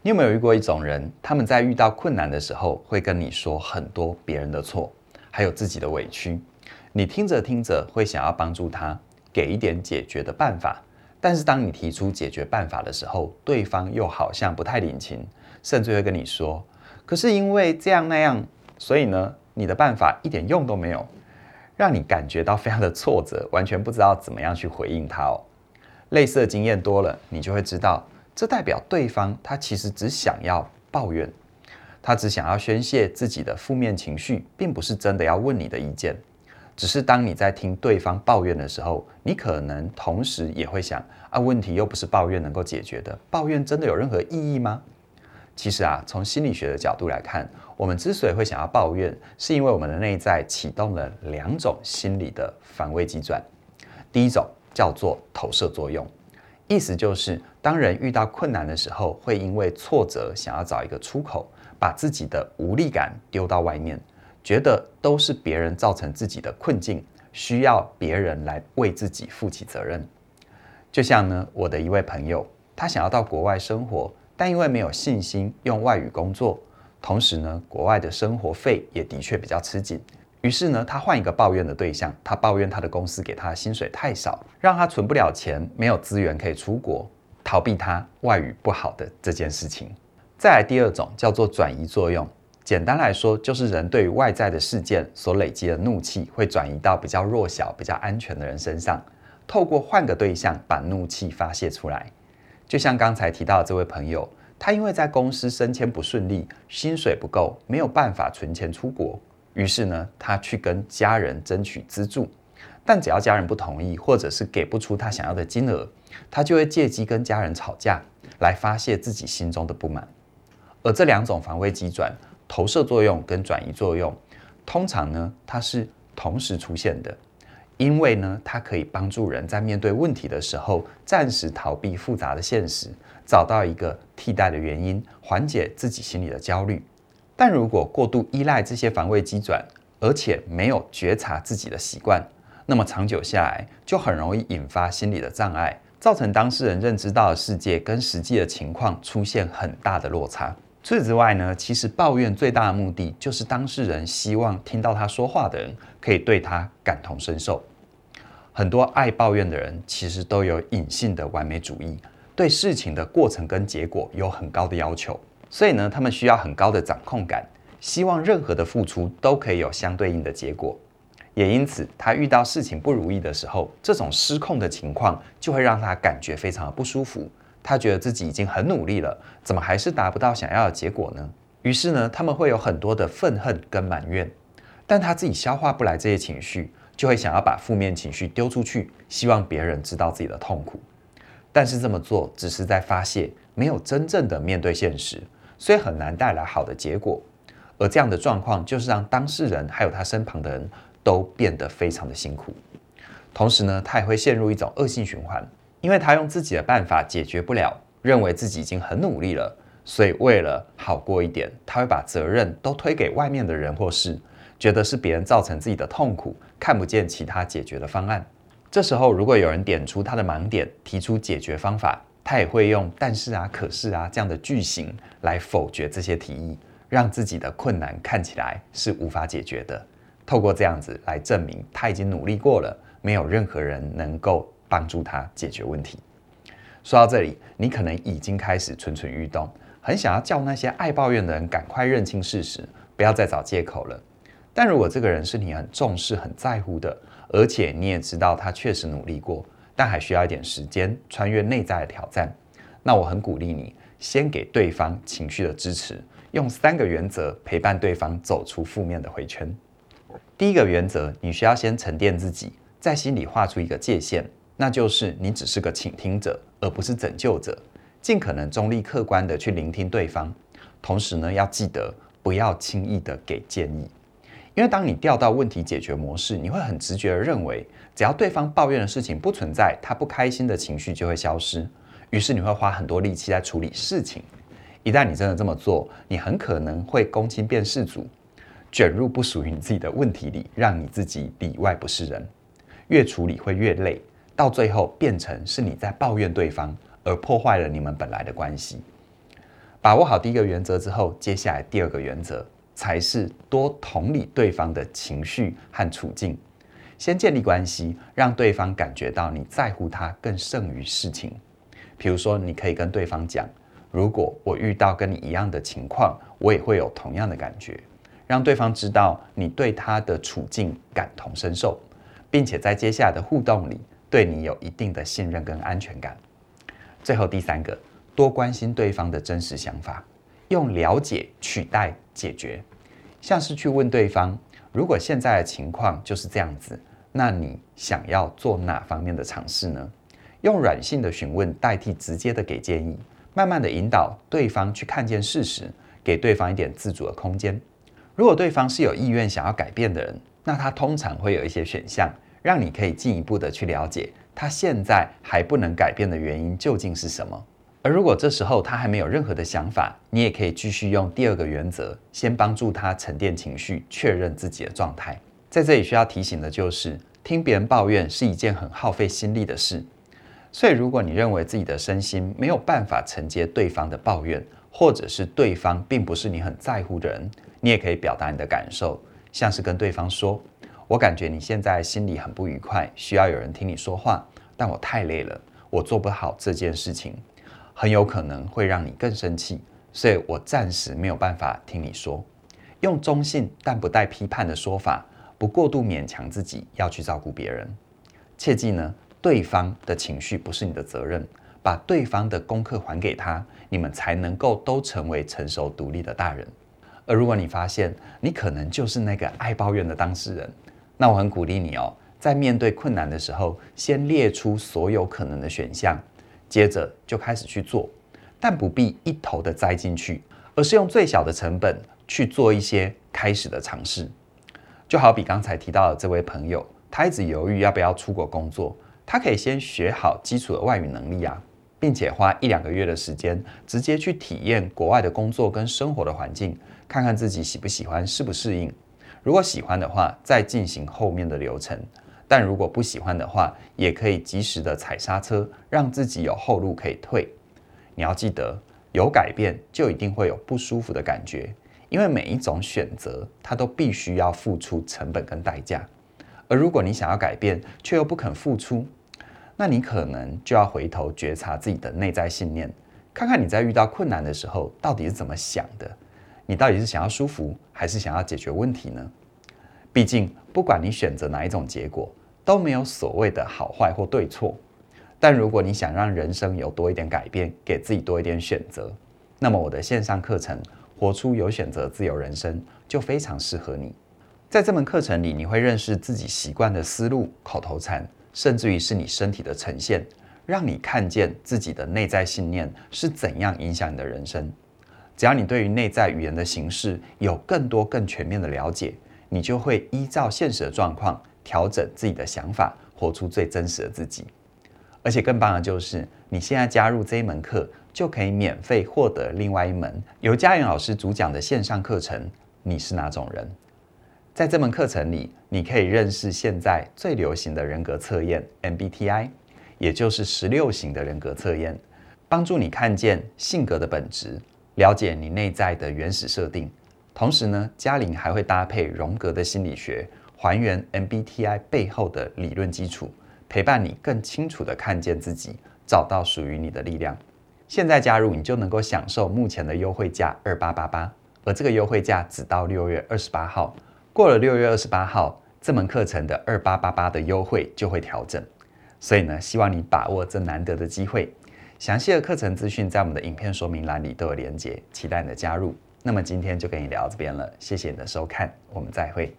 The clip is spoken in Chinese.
你有没有遇过一种人？他们在遇到困难的时候，会跟你说很多别人的错，还有自己的委屈。你听着听着，会想要帮助他，给一点解决的办法。但是当你提出解决办法的时候，对方又好像不太领情，甚至会跟你说：“可是因为这样那样，所以呢，你的办法一点用都没有。”让你感觉到非常的挫折，完全不知道怎么样去回应他哦。类似的经验多了，你就会知道。这代表对方他其实只想要抱怨，他只想要宣泄自己的负面情绪，并不是真的要问你的意见。只是当你在听对方抱怨的时候，你可能同时也会想：啊，问题又不是抱怨能够解决的，抱怨真的有任何意义吗？其实啊，从心理学的角度来看，我们之所以会想要抱怨，是因为我们的内在启动了两种心理的防卫机转。第一种叫做投射作用。意思就是，当人遇到困难的时候，会因为挫折想要找一个出口，把自己的无力感丢到外面，觉得都是别人造成自己的困境，需要别人来为自己负起责任。就像呢，我的一位朋友，他想要到国外生活，但因为没有信心用外语工作，同时呢，国外的生活费也的确比较吃紧。于是呢，他换一个抱怨的对象，他抱怨他的公司给他薪水太少，让他存不了钱，没有资源可以出国，逃避他外语不好的这件事情。再来第二种叫做转移作用，简单来说就是人对于外在的事件所累积的怒气会转移到比较弱小、比较安全的人身上，透过换个对象把怒气发泄出来。就像刚才提到的这位朋友，他因为在公司升迁不顺利，薪水不够，没有办法存钱出国。于是呢，他去跟家人争取资助，但只要家人不同意，或者是给不出他想要的金额，他就会借机跟家人吵架，来发泄自己心中的不满。而这两种防卫机转，投射作用跟转移作用，通常呢，它是同时出现的，因为呢，它可以帮助人在面对问题的时候，暂时逃避复杂的现实，找到一个替代的原因，缓解自己心里的焦虑。但如果过度依赖这些防卫机转，而且没有觉察自己的习惯，那么长久下来就很容易引发心理的障碍，造成当事人认知到的世界跟实际的情况出现很大的落差。除此之外呢，其实抱怨最大的目的就是当事人希望听到他说话的人可以对他感同身受。很多爱抱怨的人其实都有隐性的完美主义，对事情的过程跟结果有很高的要求。所以呢，他们需要很高的掌控感，希望任何的付出都可以有相对应的结果。也因此，他遇到事情不如意的时候，这种失控的情况就会让他感觉非常的不舒服。他觉得自己已经很努力了，怎么还是达不到想要的结果呢？于是呢，他们会有很多的愤恨跟埋怨，但他自己消化不来这些情绪，就会想要把负面情绪丢出去，希望别人知道自己的痛苦。但是这么做只是在发泄，没有真正的面对现实。所以很难带来好的结果，而这样的状况就是让当事人还有他身旁的人都变得非常的辛苦。同时呢，他也会陷入一种恶性循环，因为他用自己的办法解决不了，认为自己已经很努力了，所以为了好过一点，他会把责任都推给外面的人或事，觉得是别人造成自己的痛苦，看不见其他解决的方案。这时候，如果有人点出他的盲点，提出解决方法，他也会用“但是啊，可是啊”这样的句型来否决这些提议，让自己的困难看起来是无法解决的。透过这样子来证明他已经努力过了，没有任何人能够帮助他解决问题。说到这里，你可能已经开始蠢蠢欲动，很想要叫那些爱抱怨的人赶快认清事实，不要再找借口了。但如果这个人是你很重视、很在乎的，而且你也知道他确实努力过。但还需要一点时间穿越内在的挑战。那我很鼓励你，先给对方情绪的支持，用三个原则陪伴对方走出负面的回圈。第一个原则，你需要先沉淀自己，在心里画出一个界限，那就是你只是个倾听者，而不是拯救者。尽可能中立客观的去聆听对方，同时呢，要记得不要轻易的给建议。因为当你调到问题解决模式，你会很直觉的认为，只要对方抱怨的事情不存在，他不开心的情绪就会消失。于是你会花很多力气在处理事情。一旦你真的这么做，你很可能会公亲变事主，卷入不属于你自己的问题里，让你自己里外不是人。越处理会越累，到最后变成是你在抱怨对方，而破坏了你们本来的关系。把握好第一个原则之后，接下来第二个原则才是多同理对方的情绪和处境。先建立关系，让对方感觉到你在乎他更胜于事情。比如说，你可以跟对方讲：“如果我遇到跟你一样的情况，我也会有同样的感觉。”让对方知道你对他的处境感同身受，并且在接下来的互动里，对你有一定的信任跟安全感。最后第三个，多关心对方的真实想法，用了解取代解决，像是去问对方：“如果现在的情况就是这样子。”那你想要做哪方面的尝试呢？用软性的询问代替直接的给建议，慢慢的引导对方去看见事实，给对方一点自主的空间。如果对方是有意愿想要改变的人，那他通常会有一些选项，让你可以进一步的去了解他现在还不能改变的原因究竟是什么。而如果这时候他还没有任何的想法，你也可以继续用第二个原则，先帮助他沉淀情绪，确认自己的状态。在这里需要提醒的就是，听别人抱怨是一件很耗费心力的事。所以，如果你认为自己的身心没有办法承接对方的抱怨，或者是对方并不是你很在乎的人，你也可以表达你的感受，像是跟对方说：“我感觉你现在心里很不愉快，需要有人听你说话，但我太累了，我做不好这件事情，很有可能会让你更生气，所以我暂时没有办法听你说。”用中性但不带批判的说法。不过度勉强自己要去照顾别人，切记呢，对方的情绪不是你的责任，把对方的功课还给他，你们才能够都成为成熟独立的大人。而如果你发现你可能就是那个爱抱怨的当事人，那我很鼓励你哦，在面对困难的时候，先列出所有可能的选项，接着就开始去做，但不必一头的栽进去，而是用最小的成本去做一些开始的尝试。就好比刚才提到的这位朋友，他一直犹豫要不要出国工作。他可以先学好基础的外语能力啊，并且花一两个月的时间，直接去体验国外的工作跟生活的环境，看看自己喜不喜欢，适不适应。如果喜欢的话，再进行后面的流程；但如果不喜欢的话，也可以及时的踩刹车，让自己有后路可以退。你要记得，有改变就一定会有不舒服的感觉。因为每一种选择，它都必须要付出成本跟代价，而如果你想要改变，却又不肯付出，那你可能就要回头觉察自己的内在信念，看看你在遇到困难的时候到底是怎么想的，你到底是想要舒服，还是想要解决问题呢？毕竟，不管你选择哪一种结果，都没有所谓的好坏或对错。但如果你想让人生有多一点改变，给自己多一点选择，那么我的线上课程。活出有选择自由人生，就非常适合你。在这门课程里，你会认识自己习惯的思路、口头禅，甚至于是你身体的呈现，让你看见自己的内在信念是怎样影响你的人生。只要你对于内在语言的形式有更多、更全面的了解，你就会依照现实的状况调整自己的想法，活出最真实的自己。而且更棒的就是，你现在加入这一门课，就可以免费获得另外一门由嘉颖老师主讲的线上课程。你是哪种人？在这门课程里，你可以认识现在最流行的人格测验 MBTI，也就是十六型的人格测验，帮助你看见性格的本质，了解你内在的原始设定。同时呢，嘉玲还会搭配荣格的心理学，还原 MBTI 背后的理论基础。陪伴你更清楚地看见自己，找到属于你的力量。现在加入，你就能够享受目前的优惠价二八八八，而这个优惠价只到六月二十八号。过了六月二十八号，这门课程的二八八八的优惠就会调整。所以呢，希望你把握这难得的机会。详细的课程资讯在我们的影片说明栏里都有连结，期待你的加入。那么今天就跟你聊到这边了，谢谢你的收看，我们再会。